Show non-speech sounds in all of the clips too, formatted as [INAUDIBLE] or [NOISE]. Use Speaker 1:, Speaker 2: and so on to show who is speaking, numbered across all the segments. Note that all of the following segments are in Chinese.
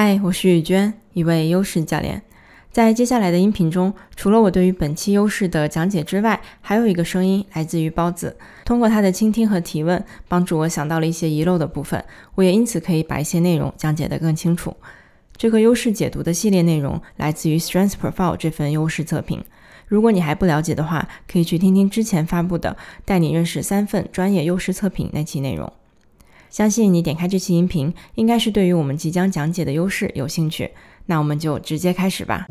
Speaker 1: 嗨，我是雨娟，一位优势教练。在接下来的音频中，除了我对于本期优势的讲解之外，还有一个声音来自于包子。通过他的倾听和提问，帮助我想到了一些遗漏的部分，我也因此可以把一些内容讲解得更清楚。这个优势解读的系列内容来自于 Strength Profile 这份优势测评。如果你还不了解的话，可以去听听之前发布的《带你认识三份专业优势测评》那期内容。相信你点开这期音频，应该是对于我们即将讲解的优势有兴趣。那我们就直接开始吧。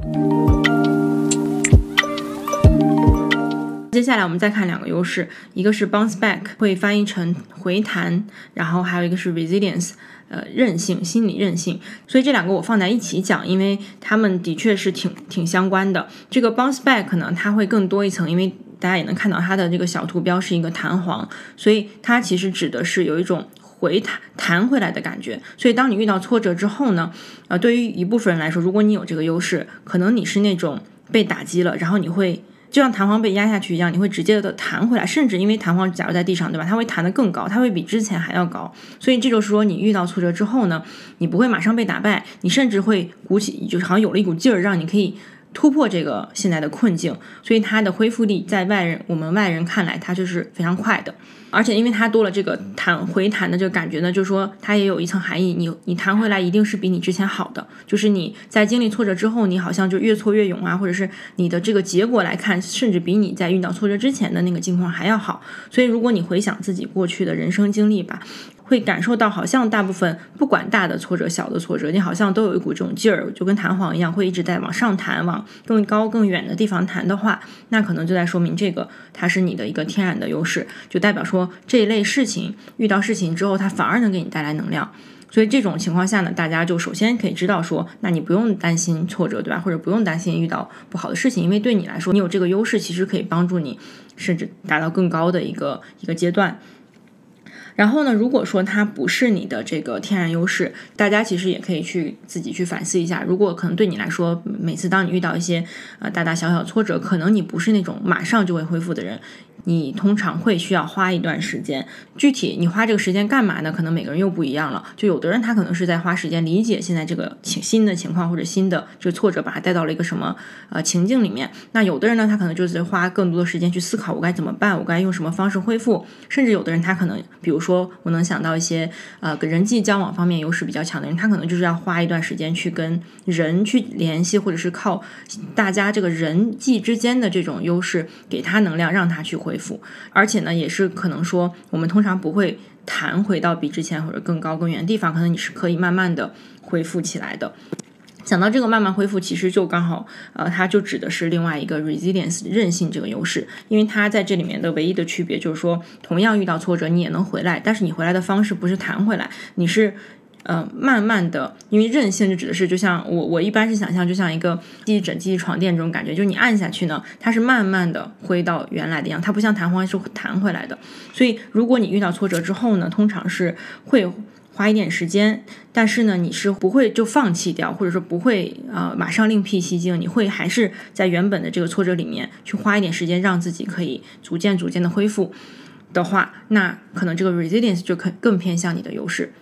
Speaker 1: 接下来我们再看两个优势，一个是 bounce back，会翻译成回弹，然后还有一个是 resilience，呃，韧性，心理韧性。所以这两个我放在一起讲，因为它们的确是挺挺相关的。这个 bounce back 呢，它会更多一层，因为大家也能看到它的这个小图标是一个弹簧，所以它其实指的是有一种。回弹弹回来的感觉，所以当你遇到挫折之后呢，呃，对于一部分人来说，如果你有这个优势，可能你是那种被打击了，然后你会就像弹簧被压下去一样，你会直接的弹回来，甚至因为弹簧假如在地上，对吧？它会弹得更高，它会比之前还要高。所以这就是说，你遇到挫折之后呢，你不会马上被打败，你甚至会鼓起，就是好像有了一股劲儿，让你可以突破这个现在的困境。所以它的恢复力在外人我们外人看来，它就是非常快的。而且因为它多了这个弹回弹的这个感觉呢，就是说它也有一层含义，你你弹回来一定是比你之前好的，就是你在经历挫折之后，你好像就越挫越勇啊，或者是你的这个结果来看，甚至比你在遇到挫折之前的那个境况还要好。所以如果你回想自己过去的人生经历吧。会感受到，好像大部分不管大的挫折、小的挫折，你好像都有一股这种劲儿，就跟弹簧一样，会一直在往上弹，往更高更远的地方弹的话，那可能就在说明这个它是你的一个天然的优势，就代表说这一类事情遇到事情之后，它反而能给你带来能量。所以这种情况下呢，大家就首先可以知道说，那你不用担心挫折，对吧？或者不用担心遇到不好的事情，因为对你来说，你有这个优势，其实可以帮助你，甚至达到更高的一个一个阶段。然后呢，如果说它不是你的这个天然优势，大家其实也可以去自己去反思一下。如果可能对你来说，每次当你遇到一些呃大大小小挫折，可能你不是那种马上就会恢复的人。你通常会需要花一段时间，具体你花这个时间干嘛呢？可能每个人又不一样了。就有的人他可能是在花时间理解现在这个情新的情况或者新的这个挫折，把他带到了一个什么呃情境里面。那有的人呢，他可能就是花更多的时间去思考我该怎么办，我该用什么方式恢复。甚至有的人他可能，比如说我能想到一些呃人际交往方面优势比较强的人，他可能就是要花一段时间去跟人去联系，或者是靠大家这个人际之间的这种优势给他能量，让他去恢。复，而且呢，也是可能说，我们通常不会弹回到比之前或者更高更远的地方，可能你是可以慢慢的恢复起来的。讲到这个慢慢恢复，其实就刚好，呃，它就指的是另外一个 resilience 韧性这个优势，因为它在这里面的唯一的区别就是说，同样遇到挫折，你也能回来，但是你回来的方式不是弹回来，你是。呃，慢慢的，因为韧性就指的是，就像我我一般是想象，就像一个记忆枕、记忆床垫这种感觉，就是你按下去呢，它是慢慢的回到原来的样，它不像弹簧是弹回来的。所以，如果你遇到挫折之后呢，通常是会花一点时间，但是呢，你是不会就放弃掉，或者说不会呃马上另辟蹊径，你会还是在原本的这个挫折里面去花一点时间，让自己可以逐渐逐渐的恢复的话，那可能这个 resilience 就可更偏向你的优势。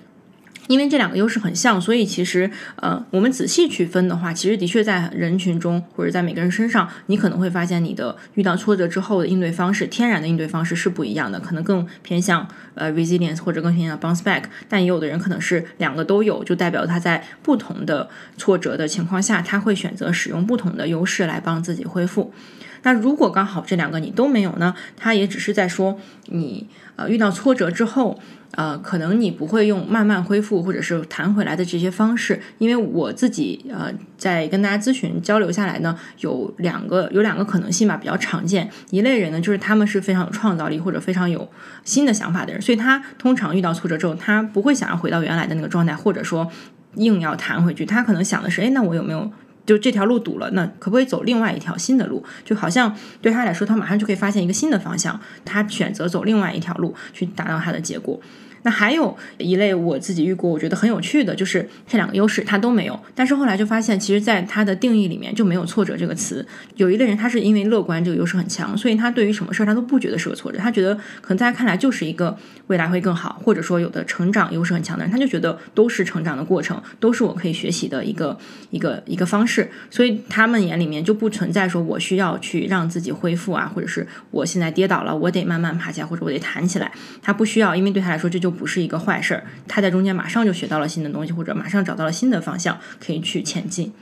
Speaker 1: 因为这两个优势很像，所以其实，呃，我们仔细去分的话，其实的确在人群中或者在每个人身上，你可能会发现你的遇到挫折之后的应对方式，天然的应对方式是不一样的，可能更偏向呃 resilience 或者更偏向 bounce back，但也有的人可能是两个都有，就代表他在不同的挫折的情况下，他会选择使用不同的优势来帮自己恢复。那如果刚好这两个你都没有呢？他也只是在说你呃遇到挫折之后。呃，可能你不会用慢慢恢复或者是弹回来的这些方式，因为我自己呃在跟大家咨询交流下来呢，有两个有两个可能性吧，比较常见。一类人呢，就是他们是非常有创造力或者非常有新的想法的人，所以他通常遇到挫折之后，他不会想要回到原来的那个状态，或者说硬要弹回去。他可能想的是，哎，那我有没有就这条路堵了，那可不可以走另外一条新的路？就好像对他来说，他马上就可以发现一个新的方向，他选择走另外一条路去达到他的结果。那还有一类我自己遇过，我觉得很有趣的，就是这两个优势他都没有。但是后来就发现，其实在他的定义里面就没有挫折这个词。有一类人，他是因为乐观这个优势很强，所以他对于什么事儿他都不觉得是个挫折，他觉得可能在他看来就是一个未来会更好，或者说有的成长优势很强的人，他就觉得都是成长的过程，都是我可以学习的一个一个一个方式。所以他们眼里面就不存在说我需要去让自己恢复啊，或者是我现在跌倒了，我得慢慢爬起来，或者我得弹起来。他不需要，因为对他来说这就不是一个坏事儿。他在中间马上就学到了新的东西，或者马上找到了新的方向可以去前进。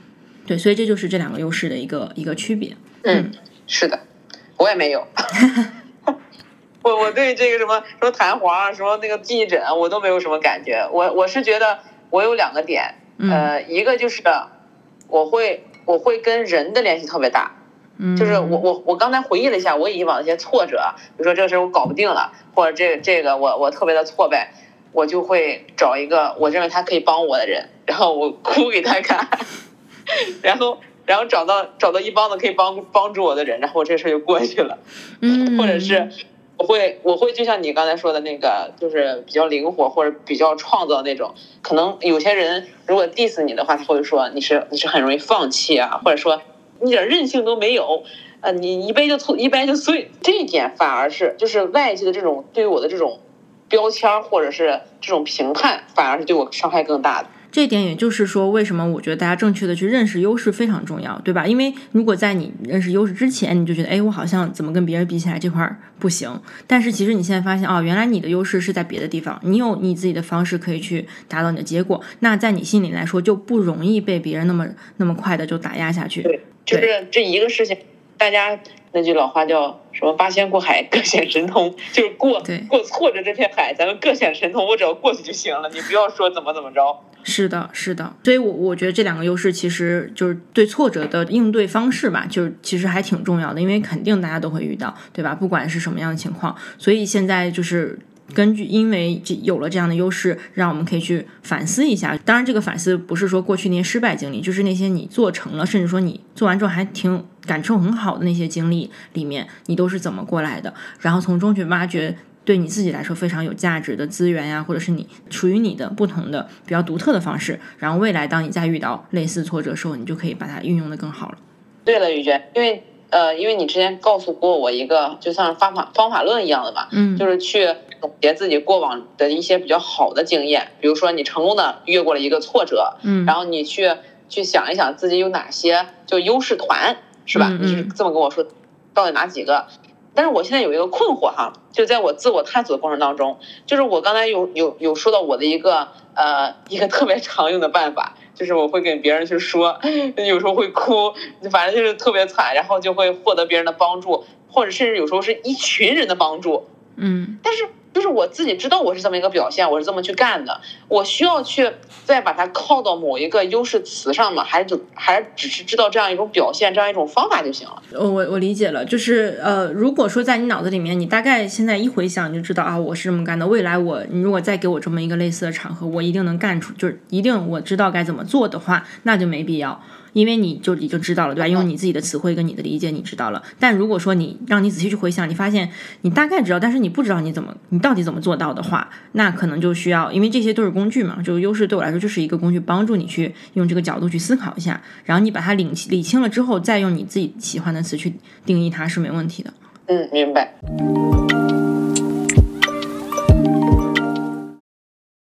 Speaker 1: 对，所以这就是这两个优势的一个一个区别。
Speaker 2: 嗯，是的，我也没有。[LAUGHS] [LAUGHS] 我我对这个什么什么弹簧，什么那个记忆枕，我都没有什么感觉。我我是觉得我有两个点，呃，一个就是我会我会跟人的联系特别大。就是我我我刚才回忆了一下我以往的一些挫折，比如说这个事我搞不定了，或者这这个我我特别的挫败，我就会找一个我认为他可以帮我的人，然后我哭给他看，[LAUGHS] 然后然后找到找到一帮子可以帮帮助我的人，然后这事就过去了。
Speaker 1: 嗯，[LAUGHS]
Speaker 2: 或者是我会我会就像你刚才说的那个，就是比较灵活或者比较创造那种。可能有些人如果 diss 你的话，他会说你是你是很容易放弃啊，或者说。一点韧性都没有，呃，你一掰就碎，一掰就碎，这一点反而是就是外界的这种对我的这种标签或者是这种评判，反而是对我伤害更大的。
Speaker 1: 这一点也就是说，为什么我觉得大家正确的去认识优势非常重要，对吧？因为如果在你认识优势之前，你就觉得，哎，我好像怎么跟别人比起来这块不行。但是其实你现在发现，哦，原来你的优势是在别的地方，你有你自己的方式可以去达到你的结果。那在你心里来说，就不容易被别人那么那么快的就打压下去。
Speaker 2: 对。就是这一个事情，大家那句老话叫什么“八仙过海，各显神通”，就是过过错着这片海，咱们各显神通，我只要过去就行了，你不要说怎么怎么着。
Speaker 1: 是的，是的，所以，我我觉得这两个优势其实就是对挫折的应对方式吧，就是其实还挺重要的，因为肯定大家都会遇到，对吧？不管是什么样的情况，所以现在就是。根据，因为这有了这样的优势，让我们可以去反思一下。当然，这个反思不是说过去那些失败经历，就是那些你做成了，甚至说你做完之后还挺感受很好的那些经历里面，你都是怎么过来的？然后从中去挖掘对你自己来说非常有价值的资源呀，或者是你属于你的不同的比较独特的方式。然后未来当你再遇到类似挫折的时候，你就可以把它运用的更好了。
Speaker 2: 对了，雨娟，因为。呃，因为你之前告诉过我一个，就像方法方法论一样的吧，
Speaker 1: 嗯，
Speaker 2: 就是去总结自己过往的一些比较好的经验，比如说你成功的越过了一个挫折，
Speaker 1: 嗯，
Speaker 2: 然后你去去想一想自己有哪些就优势团，是吧？你是这么跟我说，到底哪几个？但是我现在有一个困惑哈，就在我自我探索的过程当中，就是我刚才有有有说到我的一个呃一个特别常用的办法。就是我会跟别人去说，有时候会哭，反正就是特别惨，然后就会获得别人的帮助，或者甚至有时候是一群人的帮助，
Speaker 1: 嗯，
Speaker 2: 但是。就是我自己知道我是这么一个表现，我是这么去干的。我需要去再把它靠到某一个优势词上吗？还是还是只是知道这样一种表现，这样一种方法就行了？
Speaker 1: 我我理解了，就是呃，如果说在你脑子里面，你大概现在一回想你就知道啊，我是这么干的。未来我你如果再给我这么一个类似的场合，我一定能干出，就是一定我知道该怎么做的话，那就没必要。因为你就已经知道了，对吧？用你自己的词汇跟你的理解，你知道了。但如果说你让你仔细去回想，你发现你大概知道，但是你不知道你怎么，你到底怎么做到的话，那可能就需要，因为这些都是工具嘛。就优势对我来说就是一个工具，帮助你去用这个角度去思考一下，然后你把它理理清了之后，再用你自己喜欢的词去定义它是没问题的。
Speaker 2: 嗯，明白。